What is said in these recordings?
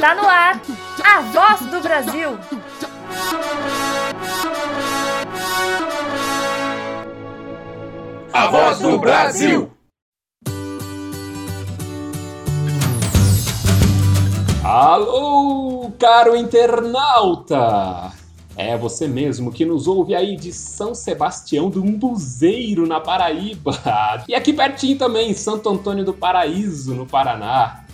Está no ar, a voz do Brasil. A voz do Brasil. Alô, caro internauta! É você mesmo que nos ouve aí de São Sebastião do Umbuzeiro, na Paraíba. E aqui pertinho também, Santo Antônio do Paraíso, no Paraná.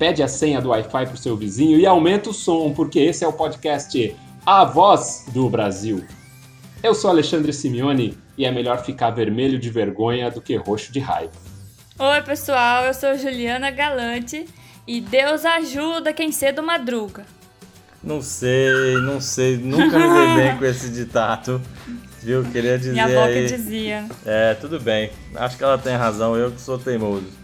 Pede a senha do Wi-Fi pro seu vizinho e aumenta o som, porque esse é o podcast A Voz do Brasil. Eu sou Alexandre Simeone e é melhor ficar vermelho de vergonha do que roxo de raiva. Oi, pessoal, eu sou Juliana Galante e Deus ajuda quem cedo madruga. Não sei, não sei, nunca me dei bem com esse ditado. Viu? Queria dizer. Minha avó aí... que dizia. É, tudo bem. Acho que ela tem razão, eu que sou teimoso.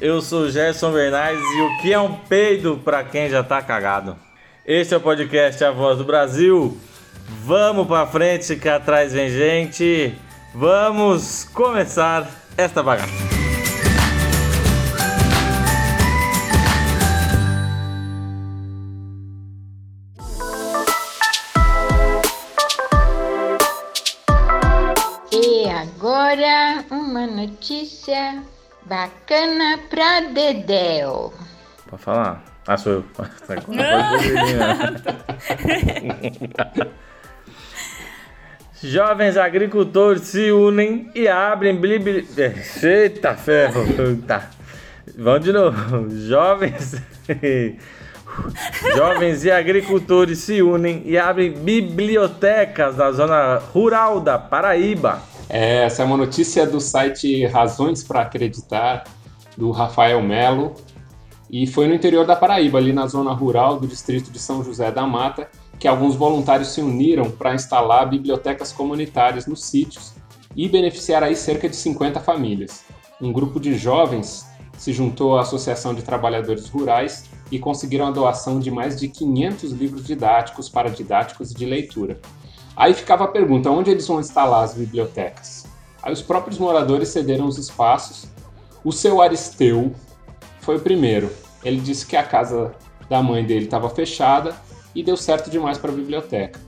Eu sou Gerson Bernardes e o que é um peido pra quem já tá cagado? Este é o podcast A Voz do Brasil. Vamos pra frente que atrás vem gente. Vamos começar esta bagaça. E agora uma notícia bacana pra Dedéu. Pode falar? Ah, sou eu. Pode terminar. Jovens agricultores se unem e abrem blibli... Eita ferro! Tá. Vamos de novo. Jovens... Jovens e agricultores se unem e abrem bibliotecas na zona rural da Paraíba. É, essa é uma notícia do site Razões para Acreditar, do Rafael Melo, e foi no interior da Paraíba, ali na zona rural do distrito de São José da Mata, que alguns voluntários se uniram para instalar bibliotecas comunitárias nos sítios e beneficiar aí cerca de 50 famílias. Um grupo de jovens se juntou à Associação de Trabalhadores Rurais e conseguiram a doação de mais de 500 livros didáticos para didáticos de leitura. Aí ficava a pergunta, onde eles vão instalar as bibliotecas? Aí os próprios moradores cederam os espaços. O seu Aristeu foi o primeiro. Ele disse que a casa da mãe dele estava fechada e deu certo demais para a biblioteca.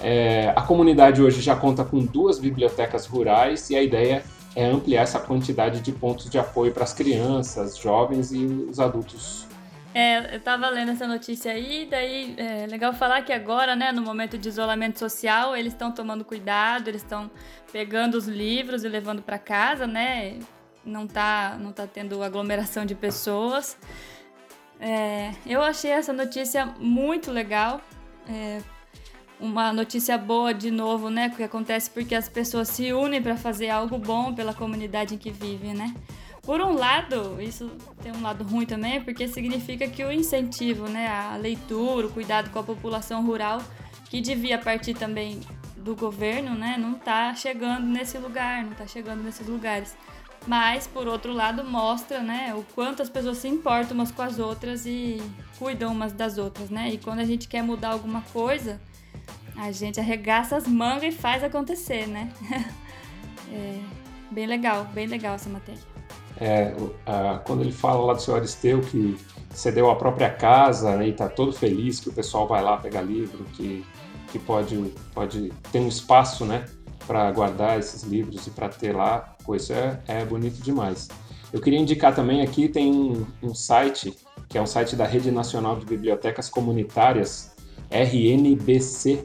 É, a comunidade hoje já conta com duas bibliotecas rurais e a ideia é ampliar essa quantidade de pontos de apoio para as crianças, jovens e os adultos É, eu tava lendo essa notícia aí, daí é legal falar que agora, né, no momento de isolamento social, eles estão tomando cuidado, eles estão pegando os livros e levando para casa, né? Não tá, não tá tendo aglomeração de pessoas. É, eu achei essa notícia muito legal. É, uma notícia boa de novo, né? Que acontece porque as pessoas se unem para fazer algo bom pela comunidade em que vivem, né? Por um lado, isso tem um lado ruim também, porque significa que o incentivo, né, a leitura, o cuidado com a população rural, que devia partir também do governo, né, não está chegando nesse lugar, não está chegando nesses lugares. Mas, por outro lado, mostra, né, o quanto as pessoas se importam umas com as outras e cuidam umas das outras, né? E quando a gente quer mudar alguma coisa, a gente arregaça as mangas e faz acontecer, né? é bem legal, bem legal essa matéria. É, a, quando ele fala lá do seu Aristeu que cedeu a própria casa né, e está todo feliz que o pessoal vai lá pegar livro, que, que pode, pode ter um espaço né, para guardar esses livros e para ter lá, pô, isso é, é bonito demais. Eu queria indicar também aqui, tem um, um site, que é um site da Rede Nacional de Bibliotecas Comunitárias, rnbc.org.br.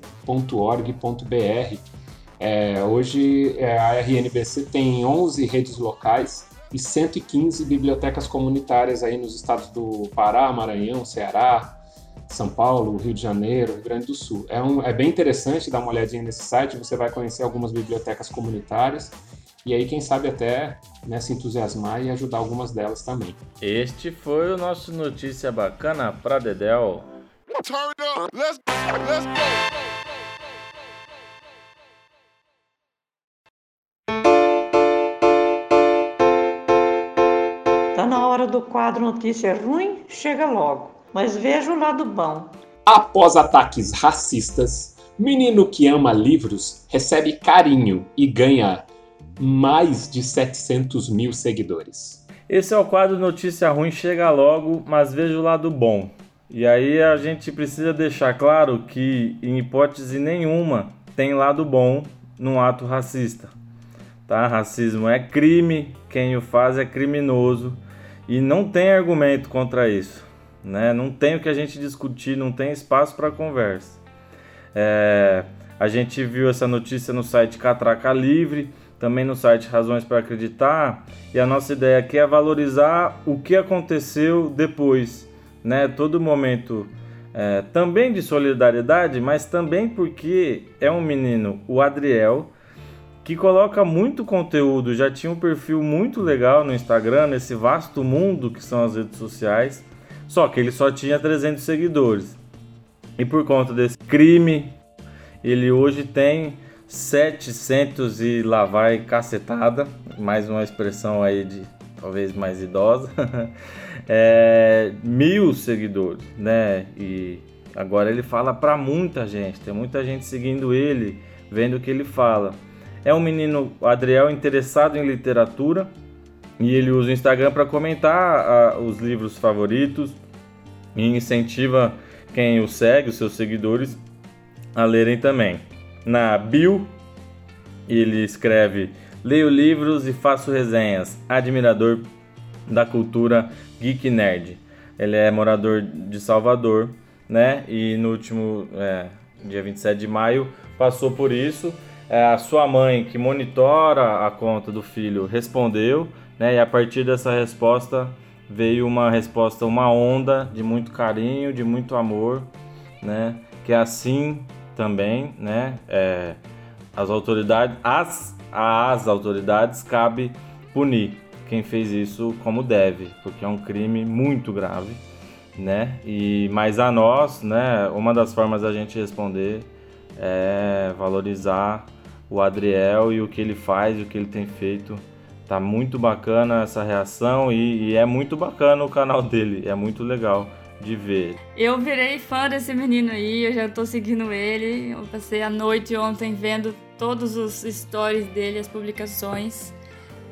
É, hoje é, a RNBC tem 11 redes locais e 115 bibliotecas comunitárias aí nos estados do Pará, Maranhão, Ceará, São Paulo, Rio de Janeiro, Rio Grande do Sul. É, um, é bem interessante dar uma olhadinha nesse site, você vai conhecer algumas bibliotecas comunitárias e aí, quem sabe, até né, se entusiasmar e ajudar algumas delas também. Este foi o nosso Notícia Bacana pra Dedéu. Turn up. Let's let's go. Na hora do quadro Notícia Ruim? Chega logo. Mas veja o lado bom. Após ataques racistas, menino que ama livros recebe carinho e ganha mais de 700 mil seguidores. Esse é o quadro Notícia Ruim Chega Logo, mas veja o lado bom. E aí a gente precisa deixar claro que, em hipótese nenhuma, tem lado bom num ato racista. Tá? Racismo é crime, quem o faz é criminoso e não tem argumento contra isso. Né? Não tem o que a gente discutir, não tem espaço para conversa. É, a gente viu essa notícia no site Catraca Livre, também no site Razões para Acreditar, e a nossa ideia aqui é valorizar o que aconteceu depois né? Todo momento é, também de solidariedade, mas também porque é um menino, o Adriel, que coloca muito conteúdo, já tinha um perfil muito legal no Instagram, nesse vasto mundo que são as redes sociais, só que ele só tinha 300 seguidores. E por conta desse crime, ele hoje tem 700 e lá vai cacetada, mais uma expressão aí de talvez mais idosa. é, mil seguidores, né? E agora ele fala para muita gente, tem muita gente seguindo ele, vendo o que ele fala. É um menino, Adriel, interessado em literatura e ele usa o Instagram para comentar a, os livros favoritos e incentiva quem o segue, os seus seguidores, a lerem também. Na bio, ele escreve: Leio livros e faço resenhas, admirador da cultura geek nerd. Ele é morador de Salvador, né? E no último é, dia 27 de maio passou por isso. É, a sua mãe, que monitora a conta do filho, respondeu, né? E a partir dessa resposta veio uma resposta, uma onda de muito carinho, de muito amor, né? Que é assim também, né? É, as autoridades, as, as autoridades cabe punir quem fez isso como deve, porque é um crime muito grave, né? E mas a nós, né, uma das formas da gente responder é valorizar o Adriel e o que ele faz, o que ele tem feito. Tá muito bacana essa reação e, e é muito bacana o canal dele, é muito legal de ver. Eu virei fã desse menino aí, eu já tô seguindo ele. Eu passei a noite ontem vendo todos os stories dele, as publicações.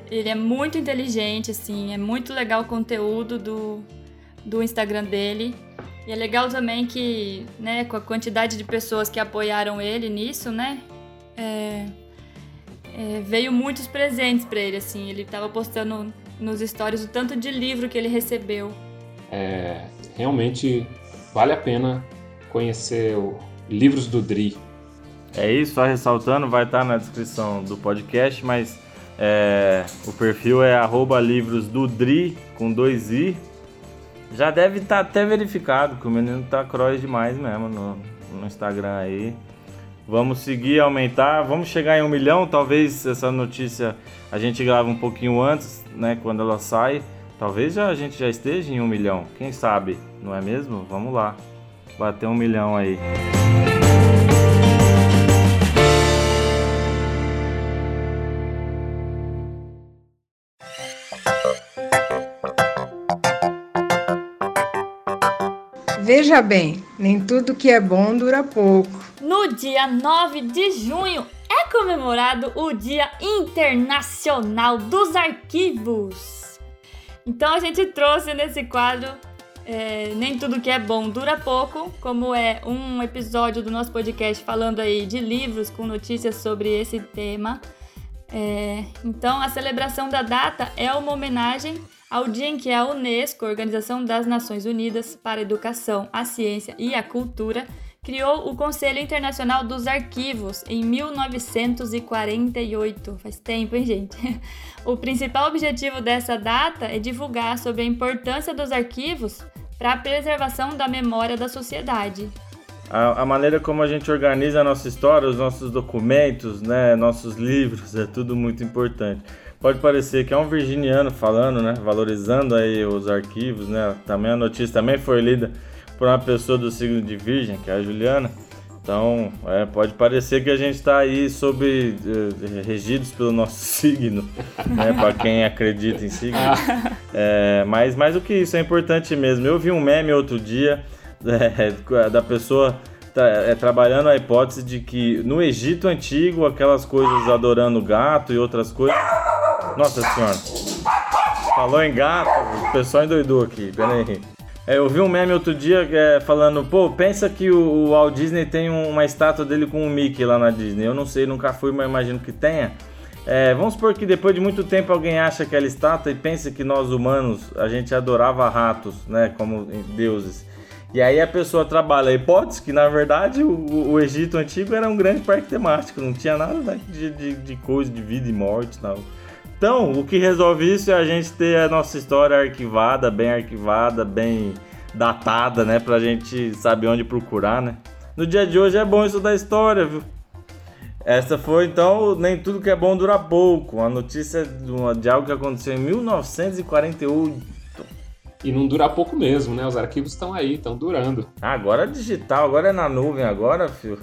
Ele é muito inteligente, assim, é muito legal o conteúdo do, do Instagram dele. E é legal também que, né, com a quantidade de pessoas que apoiaram ele nisso, né, é, é, veio muitos presentes para ele, assim. Ele tava postando nos stories o tanto de livro que ele recebeu. É, realmente vale a pena conhecer o Livros do Dri. É isso, só ressaltando, vai estar na descrição do podcast, mas é, o perfil é arroba livros do Dri com dois i. Já deve estar tá até verificado que o menino tá cross demais mesmo no, no Instagram aí. Vamos seguir, aumentar, vamos chegar em um milhão. Talvez essa notícia a gente grava um pouquinho antes, né? Quando ela sai. Talvez já, a gente já esteja em um milhão. Quem sabe, não é mesmo? Vamos lá. Bater um milhão aí. Veja bem, nem tudo que é bom dura pouco. No dia 9 de junho é comemorado o Dia Internacional dos Arquivos. Então a gente trouxe nesse quadro é, Nem Tudo Que É Bom Dura Pouco, como é um episódio do nosso podcast falando aí de livros com notícias sobre esse tema. É, então a celebração da data é uma homenagem ao dia em que a Unesco, Organização das Nações Unidas para a Educação, a Ciência e a Cultura, criou o Conselho Internacional dos Arquivos em 1948. Faz tempo, hein, gente? O principal objetivo dessa data é divulgar sobre a importância dos arquivos para a preservação da memória da sociedade. A, a, maneira como a gente organiza a nossa história, os nossos documentos, né, nossos livros, é tudo muito importante pode parecer que é um virginiano falando, né? Valorizando aí os arquivos, né? Também a notícia também foi lida por uma pessoa do signo de Virgem, que é a Juliana. Então, é, pode parecer que a gente está aí sob eh, regidos pelo nosso signo, né? Para quem acredita em signo. É, mas mais do que isso, é importante mesmo. Eu vi um meme outro dia é, da pessoa é, trabalhando a hipótese de que no Egito antigo, aquelas coisas adorando gato e outras coisas nossa senhora. Falou em gato, o pessoal endoidou aqui, pera aí. É, eu vi um meme outro dia é, falando, pô, pensa que o, o Walt Disney tem um- uma estátua dele com o Mickey lá na Disney. Eu não sei, nunca fui, mas imagino que tenha. É, vamos supor que depois de muito tempo alguém acha aquela estátua e pensa que nós humanos, a gente adorava ratos, né, como deuses. E aí a pessoa trabalha a hipótese que, na verdade, o, o Egito Antigo era um grande parque temático, não tinha nada de, de, de coisa de vida e morte tal. Então, o que resolve isso é a gente ter a nossa história arquivada, bem arquivada, bem datada, né? Pra gente saber onde procurar, né? No dia de hoje é bom estudar história, viu? Essa foi, então, nem tudo que é bom dura pouco. Uma notícia de algo que aconteceu em 1948. E não dura pouco mesmo, né? Os arquivos estão aí, estão durando. Ah, agora é digital, agora é na nuvem, agora, filho.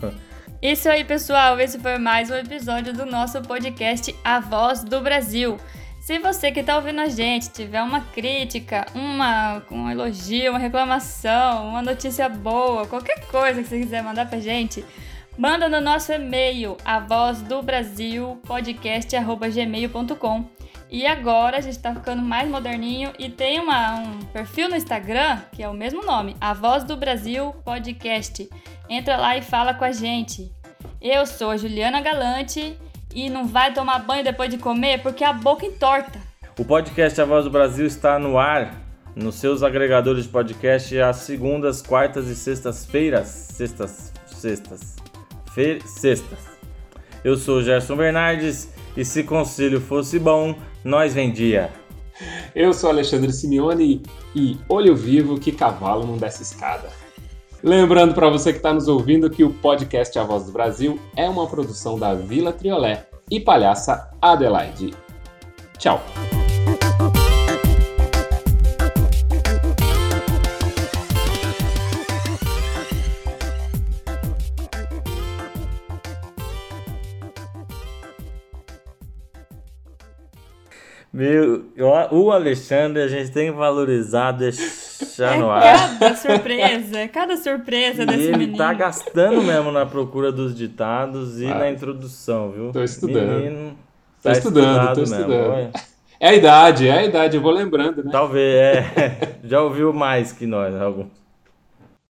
Isso aí, pessoal. Esse foi mais um episódio do nosso podcast A Voz do Brasil. Se você que está ouvindo a gente tiver uma crítica, uma, um elogio, uma reclamação, uma notícia boa, qualquer coisa que você quiser mandar pra gente, manda no nosso e-mail, avozdobrasilpodcast.gmail.com. E agora a gente tá ficando mais moderninho e tem uma, um perfil no Instagram, que é o mesmo nome, A Voz do Brasil Podcast. Entra lá e fala com a gente. Eu sou a Juliana Galante e não vai tomar banho depois de comer porque a boca entorta. O podcast A Voz do Brasil está no ar nos seus agregadores de podcast às segundas, quartas e sextas-feiras. Sextas, sextas, sextas. Eu sou Gerson Bernardes e se conselho fosse bom, nós vendia. Eu sou Alexandre Simeone e olho vivo que cavalo não desce escada. Lembrando para você que está nos ouvindo que o podcast A Voz do Brasil é uma produção da Vila Triolé e Palhaça Adelaide. Tchau! Meu, o Alexandre a gente tem que valorizar, deixar no ar. É cada surpresa, é cada surpresa E desse ele menino. tá gastando mesmo na procura dos ditados e Ah, na introdução, viu? tô estudando. Menino, Tô tá estudando, tô mesmo, estudando. olha. É a idade, é a idade, eu vou lembrando, né? Talvez, é. Já ouviu mais que nós, alguns.